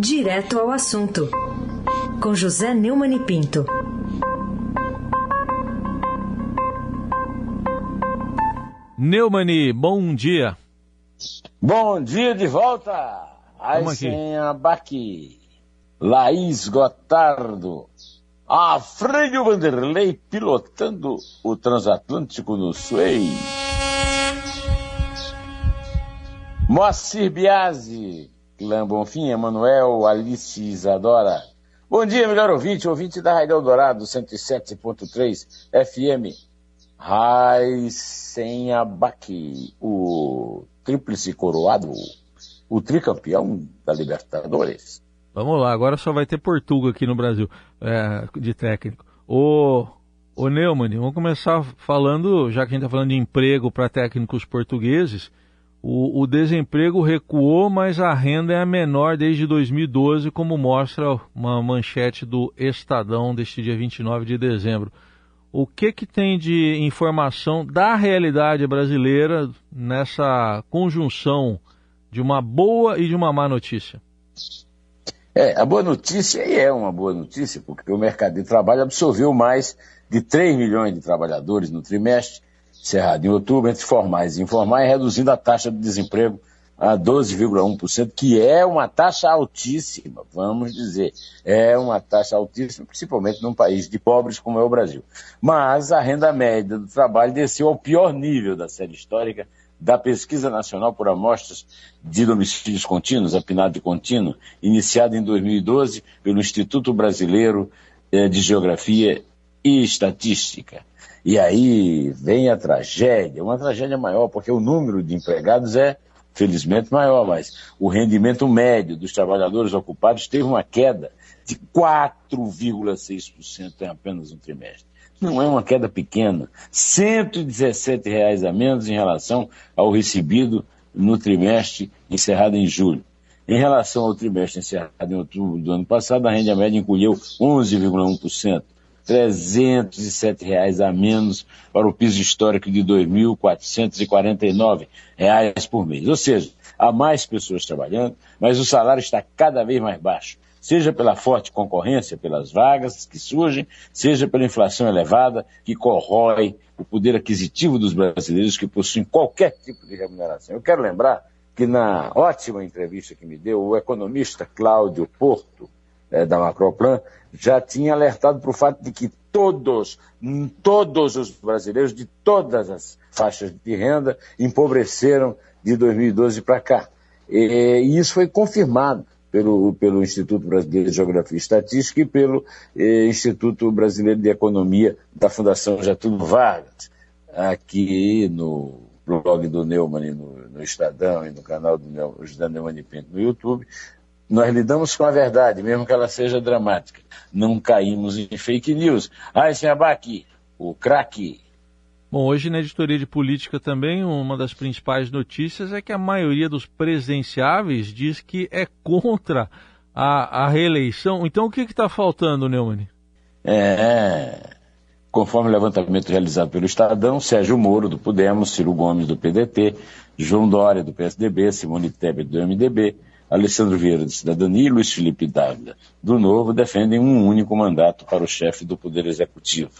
Direto ao assunto, com José Neumann e Pinto. Neumani, bom dia. Bom dia de volta. Aysen Abaki, Laís Gotardo, Alfredo Vanderlei pilotando o transatlântico no Sway. Moacir Biasi, Clã Bonfim, Emanuel, Alice Isadora. Bom dia, melhor ouvinte, ouvinte da Rádio Eldorado, 107.3 FM. Raisen Abaki, o tríplice coroado, o tricampeão da Libertadores. Vamos lá, agora só vai ter Portugal aqui no Brasil, é, de técnico. O, o Neumann, vamos começar falando, já que a gente está falando de emprego para técnicos portugueses, o, o, desemprego recuou, mas a renda é a menor desde 2012, como mostra uma manchete do Estadão deste dia 29 de dezembro. O que, que tem de informação da realidade brasileira nessa conjunção de uma boa e de uma má notícia? É, a boa notícia é uma boa notícia, porque o mercado de trabalho absorveu mais de 3 milhões de trabalhadores no trimestre, encerrado em outubro, entre formais e informais, reduzindo a taxa de desemprego a 12,1%, que é uma taxa altíssima, vamos dizer. É uma taxa altíssima, principalmente num país de pobres como é o Brasil. Mas a renda média do trabalho desceu ao pior nível da série histórica da Pesquisa Nacional por Amostras de Domicílios Contínuos, a PNAD Contínuo, iniciada em 2012 pelo Instituto Brasileiro eh, de Geografia e Estatística. E aí vem a tragédia, uma tragédia maior, porque o número de empregados é, felizmente, maior, mas o rendimento médio dos trabalhadores ocupados teve uma queda de 4,6% em apenas um trimestre. Não é uma queda pequena. 117 reais a menos em relação ao recebido no trimestre encerrado em julho. Em relação ao trimestre encerrado em outubro do ano passado, a renda média encolheu 11,1%, R$ 307 reais a menos para o piso histórico de 2.449 reais por mês. Ou seja, há mais pessoas trabalhando, mas o salário está cada vez mais baixo seja pela forte concorrência pelas vagas que surgem, seja pela inflação elevada que corrói o poder aquisitivo dos brasileiros que possuem qualquer tipo de remuneração. Eu quero lembrar que na ótima entrevista que me deu, o economista Cláudio Porto, é, da Macroplan, já tinha alertado para o fato de que todos, todos os brasileiros de todas as faixas de renda empobreceram de 2012 para cá. E, e isso foi confirmado pelo, pelo Instituto Brasileiro de Geografia e Estatística e pelo eh, Instituto Brasileiro de Economia da Fundação Getúlio Vargas, aqui no blog do Neumann, no, no Estadão e no canal do José Neumann Pinto no YouTube, nós lidamos com a verdade, mesmo que ela seja dramática. Não caímos em fake news. Ah, esse aqui, o craque Bom, hoje na editoria de política também, uma das principais notícias é que a maioria dos presidenciáveis diz que é contra a, a reeleição. Então o que está faltando, Neumann? É, conforme o levantamento realizado pelo Estadão, Sérgio Moro, do Podemos, Ciro Gomes, do PDT, João Dória, do PSDB, Simone Tebet, do MDB, Alessandro Vieira, do Cidadania e Luiz Felipe Dávila, do Novo, defendem um único mandato para o chefe do Poder Executivo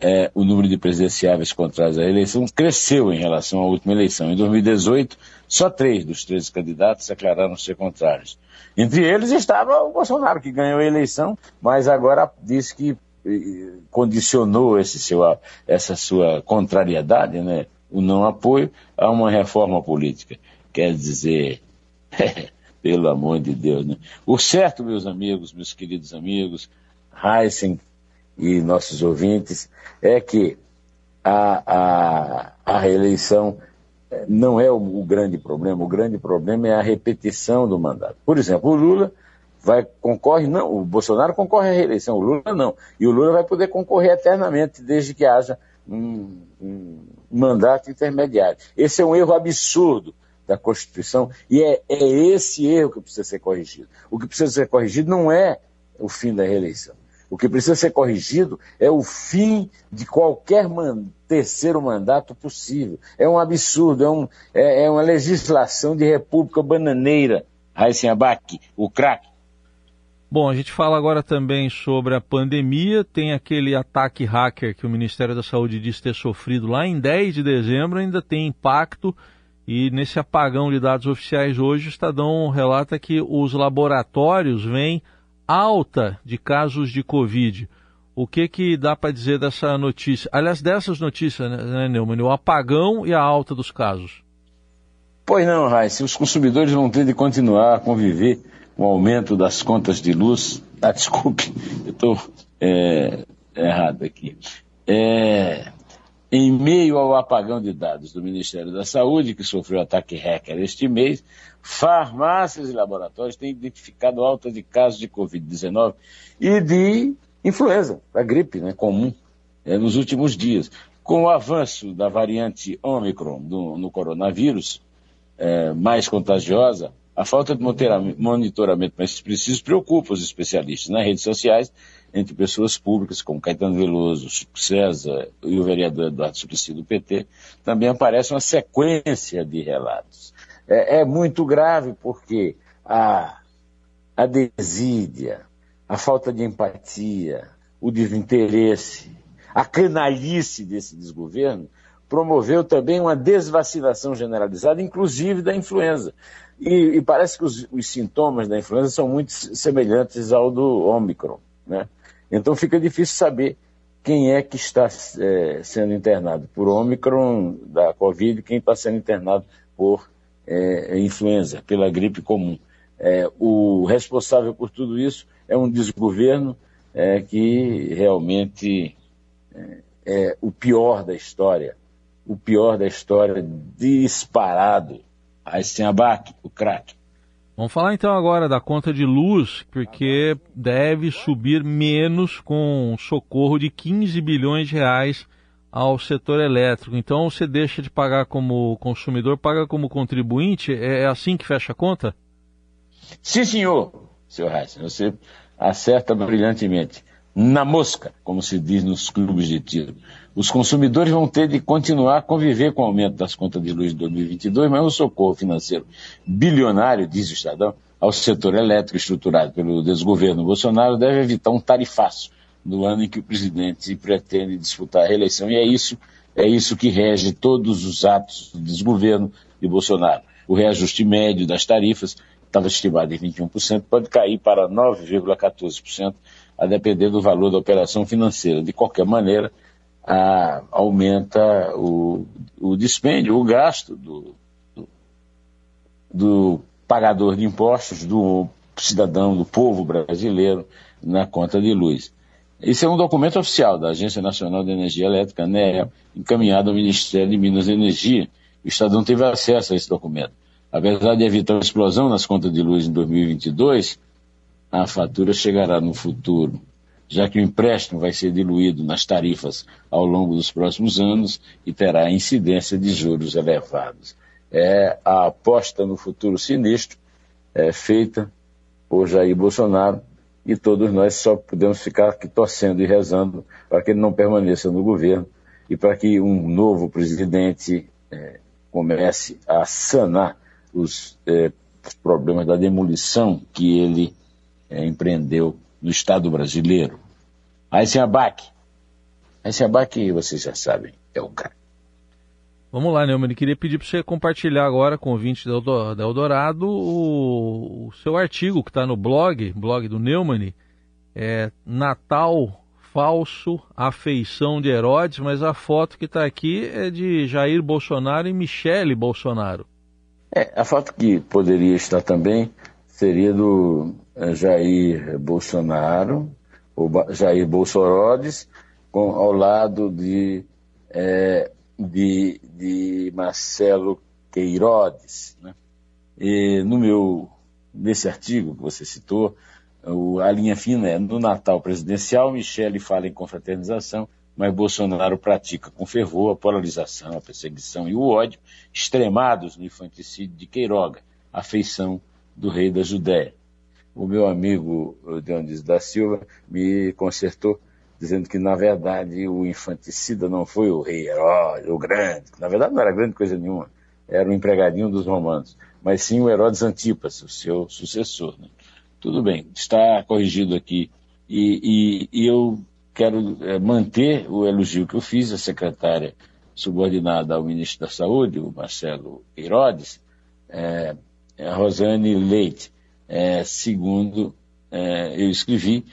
é, o número de presidenciáveis contrários à eleição cresceu em relação à última eleição. Em 2018, só três dos 13 candidatos declararam ser contrários. Entre eles estava o Bolsonaro, que ganhou a eleição, mas agora disse que condicionou esse seu, essa sua contrariedade, né, o não apoio, a uma reforma política. Quer dizer, pelo amor de Deus, né? O certo, meus amigos, meus queridos amigos, Heisen e nossos ouvintes, é que a, a, a reeleição eh, não é o, o, grande problema, o grande problema é a repetição do mandato. Por exemplo, o Lula vai concorre, não, o Bolsonaro concorre à reeleição, o Lula não. E o Lula vai poder concorrer eternamente, desde que haja um, um mandato intermediário. Esse é um erro absurdo da Constituição e é, é esse erro que precisa ser corrigido. O que precisa ser corrigido não é o fim da reeleição. O que precisa ser corrigido é o fim de qualquer man terceiro mandato possível. É um absurdo, é, um, é, é uma legislação de república bananeira. Raíssen Abac, o craque. Bom, a gente fala agora também sobre a pandemia. Tem aquele ataque hacker que o Ministério da Saúde diz ter sofrido lá em 10 de dezembro, ainda tem impacto. E nesse apagão de dados oficiais hoje, o Estadão relata que os laboratórios veem alta de casos de Covid. O que, que dá para dizer dessa notícia? Aliás, dessas notícias, né, Neumann? O apagão e a alta dos casos. Pois não, Raíssa. Os consumidores vão ter de continuar a conviver com o aumento das contas de luz. Ah, desculpe, eu estou é, errado aqui. É, em meio ao apagão de dados do Ministério da Saúde, que sofreu ataque hacker este mês, farmácias e laboratórios têm identificado alta de casos de Covid-19 e de influenza, a gripe né, comum, é, nos últimos dias. Com o avanço da variante Omicron do, no coronavírus, é, mais contagiosa, a falta de monitoramento mais preciso preocupa os especialistas nas redes sociais, entre pessoas públicas como Caetano Veloso, Chico César e o vereador Eduardo Suplicy do PT, também aparece uma sequência de relatos. É, é muito grave porque a, a desídia, a falta de empatia, o desinteresse, a canalice desse desgoverno promoveu também uma desvacinação generalizada, inclusive da influenza. E, e parece que os, os, sintomas da influenza são muito semelhantes ao do Omicron. Né? Então fica difícil saber quem é que está é, sendo internado por Omicron da Covid quem está sendo internado por é, influenza, pela gripe comum. É, o responsável por tudo isso é um desgoverno é, que realmente é, é, o pior da história, o pior da história disparado. Aí sem abaque, o craque. Vamos falar então agora da conta de luz, porque deve subir menos com socorro de 15 bilhões de reais ao setor elétrico. Então você deixa de pagar como consumidor, paga como contribuinte. É, é assim que fecha a conta? Sim, senhor, senhor Reis, você acerta brilhantemente. Na mosca, como se diz nos clubes de tiro. Os consumidores vão ter de continuar a conviver com o aumento das contas de luz de 2022, mas o socorro financeiro bilionário, diz o Estadão, ao setor elétrico estruturado pelo desgoverno Bolsonaro deve evitar um tarifaço no ano em que o presidente pretende disputar a reeleição. E é isso, é isso que rege todos os atos do desgoverno de Bolsonaro. O reajuste médio das tarifas estava estimado em 21%, pode cair para 9,14%, a depender do valor da operação financeira. De qualquer maneira, a, aumenta o, o dispêndio, o gasto do, do, do pagador de impostos, do cidadão, do povo brasileiro na conta de luz. Esse é um documento oficial da Agência Nacional de Energia Elétrica, ANEEL, encaminhado ao Ministério de Minas e Energia. O Estadão teve acesso a esse documento. Apesar de evitar uma explosão nas contas de luz em 2022, a fatura chegará no futuro, já que o empréstimo vai ser diluído nas tarifas ao longo dos próximos anos e terá incidência de juros elevados. É a aposta no futuro sinistro é, feita por Jair Bolsonaro e todos nós só podemos ficar aqui torcendo e rezando para que ele não permaneça no governo e para que um novo presidente é, comece a sanar os, é, problemas da demolição que ele é, empreendeu no Estado brasileiro. Aí sem abaque. Aí sem abaque, vocês já sabem, é o cara. Vamos lá, Neumann. Queria pedir para você compartilhar agora com o ouvinte da Eldorado o, o seu artigo que está no blog, blog do Neumann, é Natal falso, afeição de Herodes, mas a foto que está aqui é de Jair Bolsonaro e Michele Bolsonaro. É, a foto que poderia estar também seria do é, Jair Bolsonaro, ou Jair Bolsorodes, com, ao lado de, é, de, de Marcelo Queirodes. Né? E no meu, nesse artigo que você citou, o, a linha fina é no Natal presidencial, Michele fala em confraternização, mas Bolsonaro pratica com fervor a polarização, a perseguição e o ódio, extremados no infanticídio de Queiroga, a feição do rei da Judéia. O meu amigo Dionísio da Silva me consertou, dizendo que, na verdade, o infanticida não foi o rei Herodes, o grande, na verdade não era grande coisa nenhuma, era o empregadinho dos romanos, mas sim o Herodes Antipas, o seu sucessor. Né? tudo bem, está corrigido aqui. E, e, e eu quero é, manter o elogio que eu fiz à secretária subordinada ao ministro da Saúde, o Marcelo Herodes, é, a Rosane Leite, é, segundo é, eu escrevi,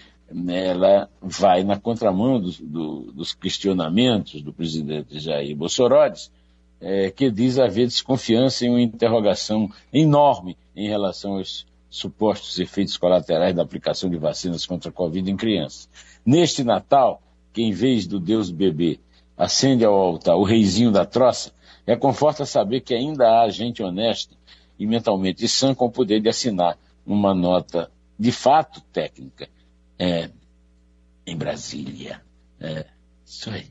ela vai na contramão do, do, dos questionamentos do presidente Jair Bolsonaro, é, que diz haver desconfiança e uma interrogação enorme em relação aos supostos efeitos colaterais da aplicação de vacinas contra a Covid em crianças. Neste Natal, que em vez do Deus bebê acende ao altar o reizinho da troça, é conforta saber que ainda há gente honesta e mentalmente sã com o poder de assinar uma nota de fato técnica é, em Brasília. É, isso aí.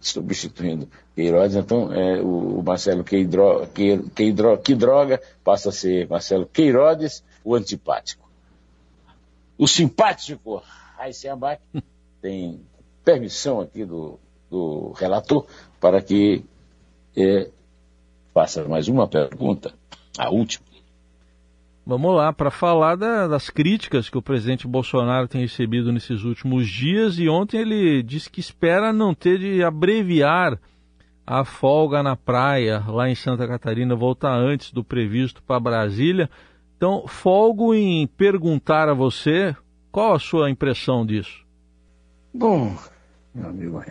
Substituindo Queiroz, então é, o, Marcelo Queidro, Queidro, que droga passa a ser Marcelo Queiroz, o antipático. O simpático Heisenbach tem permissão aqui do, do relator para que é, faça mais uma pergunta, a última. Vamos lá, para falar da, das críticas que o presidente Bolsonaro tem recebido nesses últimos dias e ontem ele disse que espera não ter de abreviar a folga na praia lá em Santa Catarina, voltar antes do previsto para Brasília. Então, folgo em perguntar a você qual a sua impressão disso. Bom, meu amigo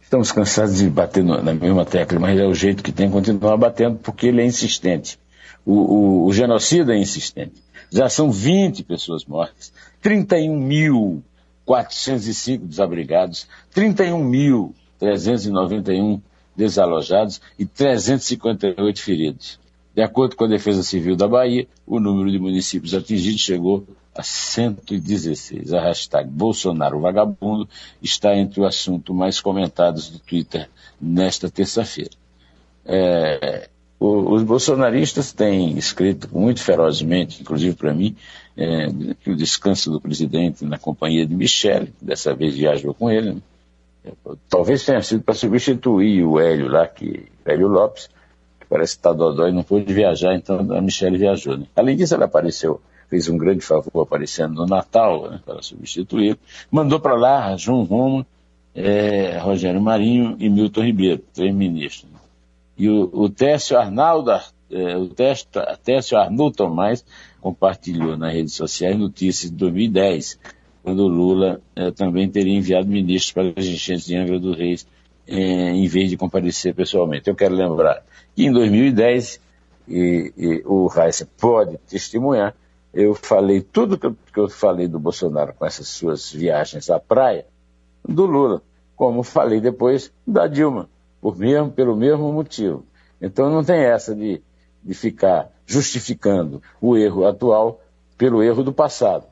estamos cansados de bater na mesma tecla, mas é o jeito que tem que continuar batendo porque ele é insistente o, o, o genocida é insistente. Já são 20 pessoas mortas, 31.405 desabrigados, 31.391 desalojados e 358 feridos. De acordo com a Defesa Civil da Bahia, o número de municípios atingidos chegou a 116. A hashtag Bolsonaro Vagabundo está entre o assunto mais comentados do Twitter nesta terça-feira. É, o, os bolsonaristas têm escrito muito ferozmente, inclusive para mim, é, que o descanso do presidente na companhia de Michele, dessa vez viajou com ele, né? talvez tenha sido para substituir o Hélio lá, que, Hélio Lopes, que parece que está dodói e não pôde viajar, então a Michele viajou. Né? Além disso, ela apareceu, fez um grande favor aparecendo no Natal, né, para substituir, mandou para lá João Roma, é, Rogério Marinho e Milton Ribeiro, três ministros. Né? E o, o Técio Arnaldo, é, o Técio, Técio Arnaldo Tomás compartilhou nas redes sociais notícias de 2010, quando Lula é, também teria enviado ministros para as enchentes de Angra do Reis, é, em vez de comparecer pessoalmente. Eu quero lembrar que em 2010, e, e o Reis pode testemunhar, eu falei tudo que eu, que eu falei do Bolsonaro com essas suas viagens à praia, do Lula, como falei depois da Dilma por mesmo, pelo mesmo motivo. Então não tem essa de, de ficar justificando o erro atual pelo erro do passado.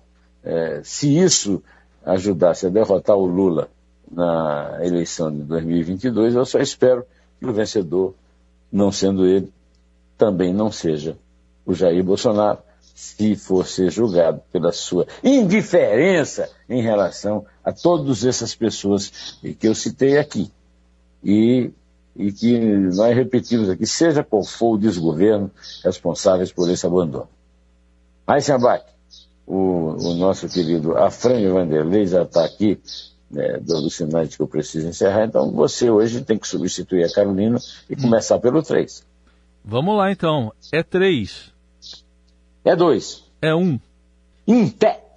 É, se isso ajudasse a derrotar o Lula na eleição de 2022, eu só espero que o vencedor, não sendo ele, também não seja o Jair Bolsonaro, se for ser julgado pela sua indiferença em relação a todas essas pessoas que eu citei aqui. E e que nós repetimos aqui, seja qual for o desgoverno responsáveis por esse abandono. Eisenbach, o, o nosso querido Afrânio Vanderlei já está aqui, né, dando sinais que eu preciso encerrar, então você hoje tem que substituir a Carolina e hum. começar pelo 3. Vamos lá então, é 3. É 2. É 1. Um. Em pé.